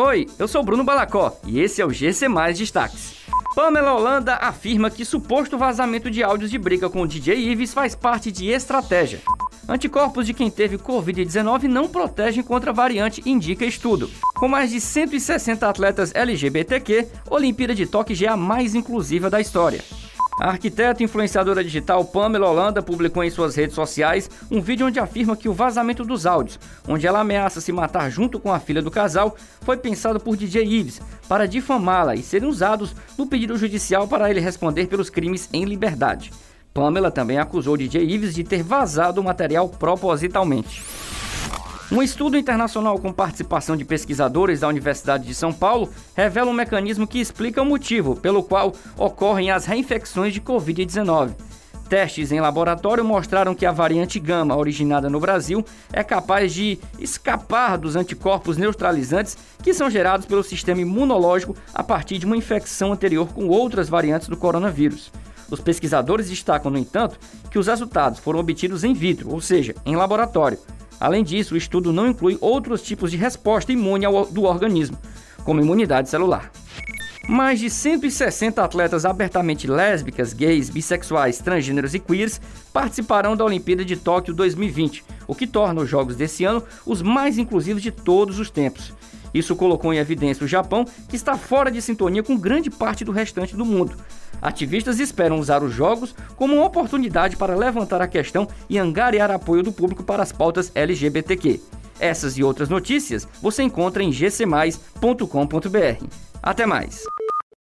Oi, eu sou Bruno Balacó e esse é o GC Mais Destaques. Pamela Holanda afirma que suposto vazamento de áudios de briga com o DJ Ives faz parte de estratégia. Anticorpos de quem teve Covid-19 não protegem contra a variante, indica estudo. Com mais de 160 atletas LGBTQ, Olimpíada de Tóquio é a mais inclusiva da história. A arquiteta e influenciadora digital Pamela Holanda publicou em suas redes sociais um vídeo onde afirma que o vazamento dos áudios, onde ela ameaça se matar junto com a filha do casal, foi pensado por DJ Ives para difamá-la e serem usados no pedido judicial para ele responder pelos crimes em liberdade. Pamela também acusou DJ Ives de ter vazado o material propositalmente. Um estudo internacional com participação de pesquisadores da Universidade de São Paulo revela um mecanismo que explica o motivo pelo qual ocorrem as reinfecções de Covid-19. Testes em laboratório mostraram que a variante gama, originada no Brasil, é capaz de escapar dos anticorpos neutralizantes que são gerados pelo sistema imunológico a partir de uma infecção anterior com outras variantes do coronavírus. Os pesquisadores destacam, no entanto, que os resultados foram obtidos em vitro, ou seja, em laboratório Além disso, o estudo não inclui outros tipos de resposta imune ao, do organismo, como imunidade celular. Mais de 160 atletas abertamente lésbicas, gays, bissexuais, transgêneros e queers participarão da Olimpíada de Tóquio 2020, o que torna os Jogos desse ano os mais inclusivos de todos os tempos. Isso colocou em evidência o Japão, que está fora de sintonia com grande parte do restante do mundo. Ativistas esperam usar os jogos como uma oportunidade para levantar a questão e angariar apoio do público para as pautas LGBTQ. Essas e outras notícias você encontra em gcmais.com.br. Até mais!